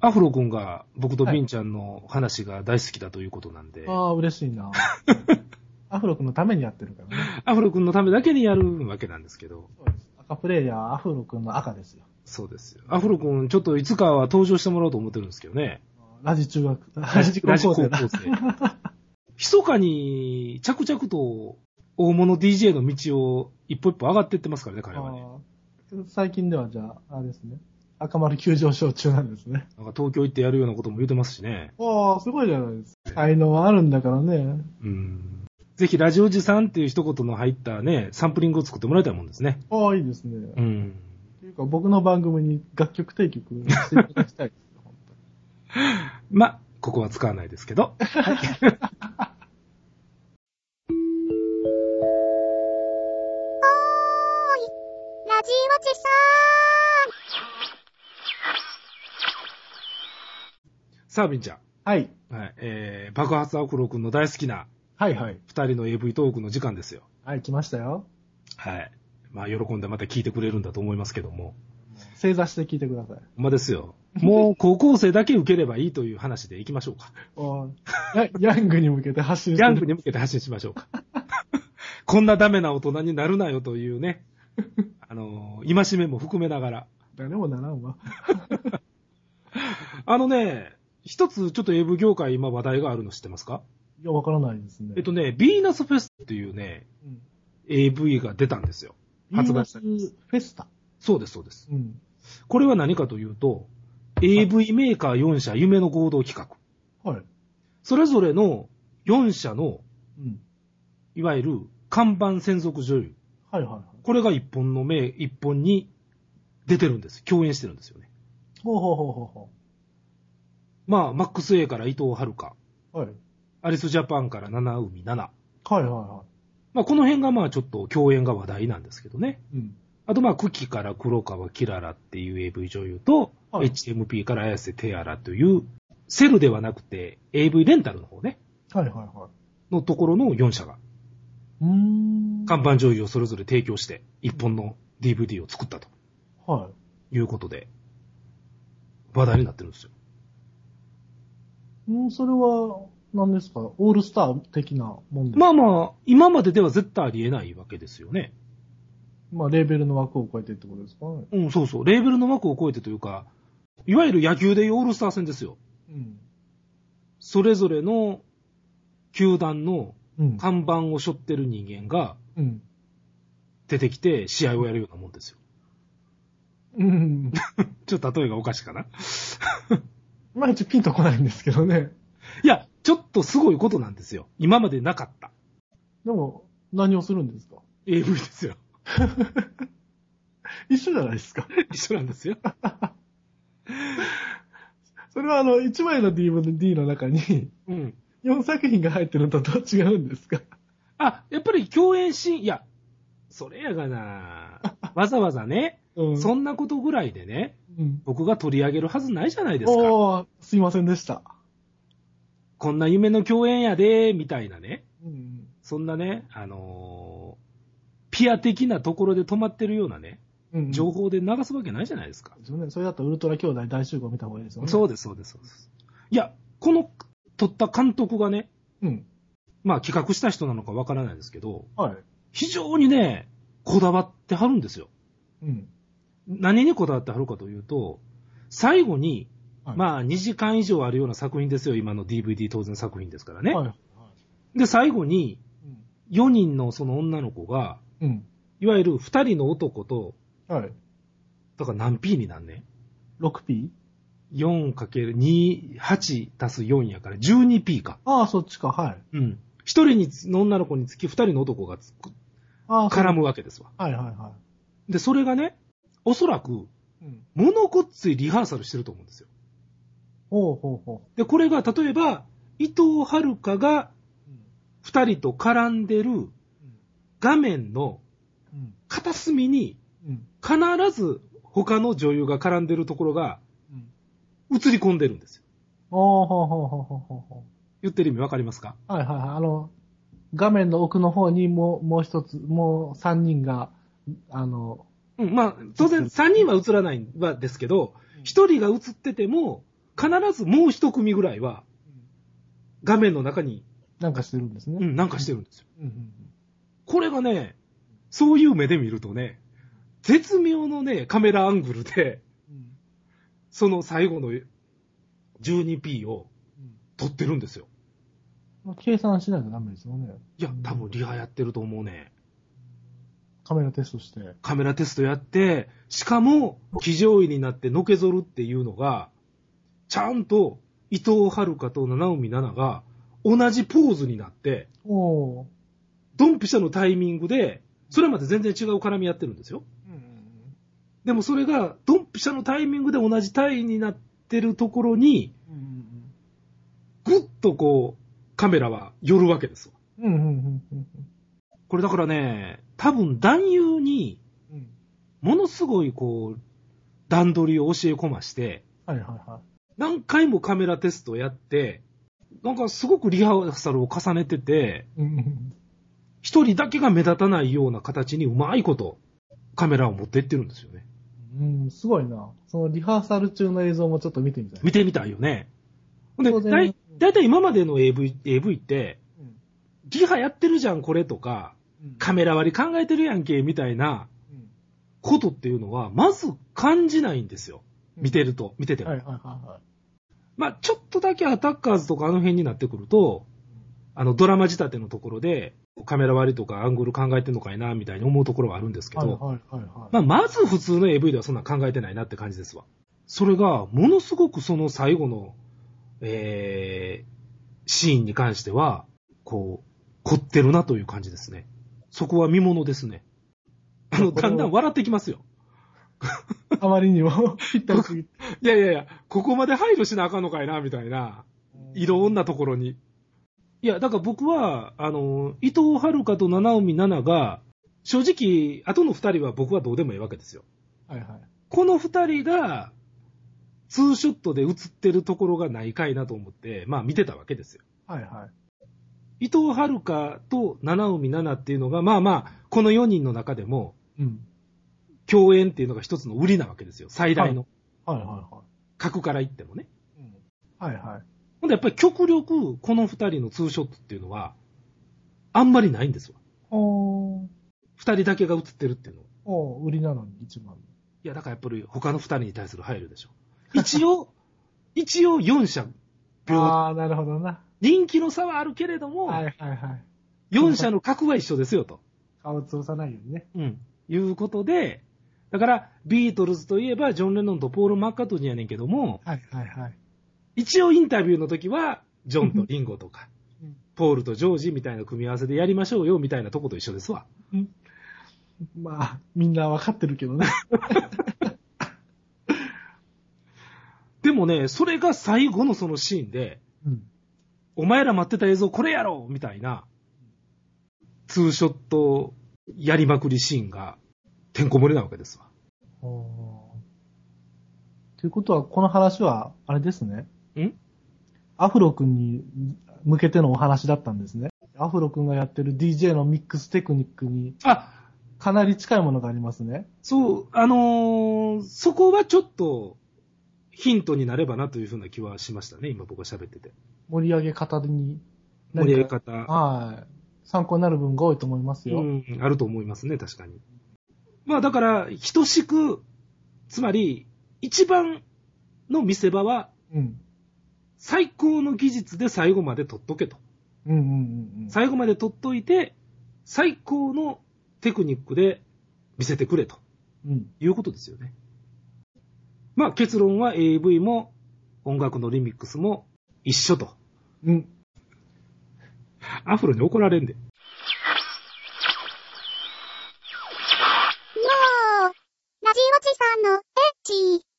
アフロ君が僕とビンちゃんの話が大好きだということなんで、ああ、嬉しいな。アフロ君のためにやってるからね。アフロ君のためだけにやるわけなんですけど、そうです。赤プレイヤー、アフロ君の赤ですよ。そうですよ。アフロ君、ちょっといつかは登場してもらおうと思ってるんですけどね。ラジ中学、ラジ高校生だ。密かに、着々と大物 DJ の道を一歩一歩上がっていってますからね、彼はね。最近ではじゃあ、あれですね。赤丸急上昇中なんですね。なんか東京行ってやるようなことも言ってますしね。ああ、すごいじゃないですか。才能はあるんだからね。うん。ぜひ、ラジオジさんっていう一言の入ったね、サンプリングを作ってもらいたいもんですね。ああ、いいですね。っうん。ていうか、僕の番組に楽曲提供していただきたいですよ、本当に。ま、ここは使わないですけど。ラジオチささあ、ビンちゃん。はい。はい。えー、爆発アフロ君の大好きなはいはい。二人の AV トークの時間ですよ。はい、来ましたよ。はい。まあ、喜んでまた聞いてくれるんだと思いますけども。正座して聞いてください。ほんまですよ。もう高校生だけ受ければいいという話でいきましょうか。おーヤヤングに向けて発信してヤングに向けて発信しましょうか。こんなダメな大人になるなよというね、あのー、戒めも含めながら。誰もならんわ。あのね、一つちょっと AV 業界今話題があるの知ってますか？いや、わからないですね。えっとね、ビーナスフェスっていうね、うん、AV が出たんですよ。発売されビーナスフェスタ。そうです、そうです。うん。これは何かというと、AV メーカー4社夢の合同企画。はい。それぞれの4社の、うん。いわゆる看板専属女優。はいはいはい。これが一本の目、一本に出てるんです。共演してるんですよね。ほうほうほうほうほまあ、マックス A から伊藤遥。う。はい。アリスジャパンから七海七。はいはいはまあ、この辺がまあちょっと共演が話題なんですけどね。い。うん。あとまあ、クキから黒川キララっていう AV 女優と、はい HMP から綾瀬テアラという、セルではなくて AV レンタルの方ね、はいはいはのところの4社が、い。うーん。看板女優をそれぞれ提供して、一本の DVD を作ったとはい。いうことで、話題になってるんですよ。うん、それは、何ですか？オールスター的なもんですか？まあまあ、今まででは絶対ありえないわけですよね。まあ、レーベルの枠を超えてってことですか？ね。うん、そうそう。レーベルの枠を超えてというか、いわゆる野球でいうオールスター戦ですよ。うん。それぞれの球団のうん。看板を背負ってる人間がうん。出てきて試合をやるようなもんですよ。うん。ちょっと例えがおかしいかな。まあ、ちょっとピンとこないんですけどね。いや、ちょっとすごいことなんですよ。今までなかった。でも、何をするんですか？AV ですよ。一緒じゃないですか。一緒なんですよ。それはあの、1枚の DVD の中にうん。4作品が入ってるのとどう違うんですか？あ、やっぱり共演シーン、いや、それやがな。わざわざね、うん。そんなことぐらいでね、うん。僕が取り上げるはずないじゃないですか。おー、すいませんでした。こんな夢の共演やで、みたいなね。うん。そんなね、あのーピア的なところで止まってるようなね、うん。情報で流すわけないじゃないですか。それだとウルトラ兄弟大集合見た方がいいですよね。そうです、そうです、そうです。いや、この撮った監督がね、うん。まあ企画した人なのかわからないですけど、はい。非常にね、こだわってはるんですよ。うん。何にこだわってはるかというと、最後に、はいまあ2時間以上あるような作品ですよ、今の DVD 当然作品ですからね。はい。はい。で、最後にうん4人のその女の子が、うん。いわゆる2人の男と、はい。だから何 P になんね 6P? 4×2、8足す4やから 12P か。ああ、そっちか、はい。うん。1人にの女の子につき2人の男がつくああ、絡むわけですわ。はいはいはで、それがね、おそらく、い。うん。物ごっついリハーサルしてると思うんですよ。ほうほうほで、これが例えば、伊藤遥が。二人と絡んでる画面のうん。片隅にうん。必ず他の女優が絡んでるところがうん。映り込んでるんですよ。ほうほうほうほうほうほ言ってる意味わかりますか？う。はいはいはい。あの、画面の奥の方にもう、もう一つ、もう三人が、あの、うん、まあ、当然三人は映らないはですけど、一人が映ってても、必ずもう一組ぐらいは画面の中に、なんかしてるんですね。うん、なんかしてるんですよ。うんうんこれがね、そういう目で見るとね、絶妙のね、カメラアングルで、うんその最後の 12P をうん撮ってるんですよ。まあ計算しないとダメですよね。いや、多分リハやってると思うね。カメラテストして。カメラテストやって、しかも、騎乗位になってのけぞるっていうのが、ちゃんと伊藤遥と七海奈々が同じポーズになって。ドンピシャのタイミングで、それまで全然違う絡みやってるんですよ。うんでもそれが、ドンピシャのタイミングで同じタイになってるところに、ぐっとこう、カメラは寄るわけですわ。これだからね、多分男優に、うん。ものすごいこう、段取りを教え込まして、はいはいはい。何回もカメラテストやって、なんかすごくリハーサルを重ねてて、一人だけが目立たないような形にうまいこと、カメラを持っていってるんですよね。うん、すごいな。そのリハーサル中の映像もちょっと見てみたい。見てみたいよね。で、だいたい今までの AV、AV って、うんリハやってるじゃん、これとか、うんカメラ割り考えてるやんけ、みたいなうんことっていうのは、まず感じないんですよ。見てると、見てても。はいはいはいはい。まあ、ちょっとだけアタッカーズとかあの辺になってくると、あの、ドラマ仕立てのところで、カメラ割りとかアングル考えてんのかいな、みたいに思うところはあるんですけど、はいはいはいはい。まあ、まず普通の AV ではそんな考えてないなって感じですわ。それが、ものすごくその最後の、えー、シーンに関しては、こう、凝ってるなという感じですね。そこは見物ですね。あの、だんだん笑ってきますよ。あまりにも ぴったりすぎて。いやいやいや、ここまで配慮しなあかんのかいな、みたいな。いろんなところに。いや、だから僕は、あの、伊藤遥と七海奈々が、正直、後の二人は僕はどうでもいいわけですよ。はいはい。この二人が、ツーショットで写ってるところがないかいなと思って、まあ見てたわけですよ。はいはい。伊藤遥と七海奈々っていうのが、まあまあ、この4人の中でも、うん。共演っていうのが一つの売りなわけですよ。最大の。はいはいは格から言ってもね。い。うん。はいはい。ほんでやっぱり極力、この二人のツーショットっていうのは、あんまりないんですわ。おー。二人だけが写ってるっていうのは。おー、売りなのに一番。いや、だからやっぱり他の二人に対する配慮でしょ。一応、一応4社、ああ、なるほどな。人気の差はあるけれども、はいはいはい。4社の格は一緒ですよと。顔を潰さないようにね。うん。いうことで、だから、ビートルズといえば、ジョン・レノンとポール・マッカートニーやねんけども、はいはいはい。一応インタビューの時は、ジョンとリンゴとか うん、ポールとジョージみたいな組み合わせでやりましょうよ、みたいなとこと一緒ですわ。まあ、みんなわかってるけどね。でもね、それが最後のそのシーンで、うん。お前ら待ってた映像これやろみたいな、ツーショットやりまくりシーンが、てんこ盛りなわけですわ。ということは、この話は、あれですね。ん？アフロ君に向けてのお話だったんですね。アフロ君がやってる DJ のミックステクニックにあ、かなり近いものがありますね。そう、あのーそこはちょっとヒントになればなというふうな気はしましたね、今僕が喋ってて。盛り上げ方に。盛り上げ方。はい。参考になる分が多いと思いますよ。うん、あると思いますね、確かに。まあだから、等しく、つまり、一番の見せ場は、うん。最高の技術で最後まで撮っとけと。うんうんうんうん。最後まで撮っといて、最高のテクニックで見せてくれとうん。いうことですよね。まあ結論は AV も音楽のリミックスも一緒と。うん。アフロに怒られんで。もう、ラジオチさんのエッチ。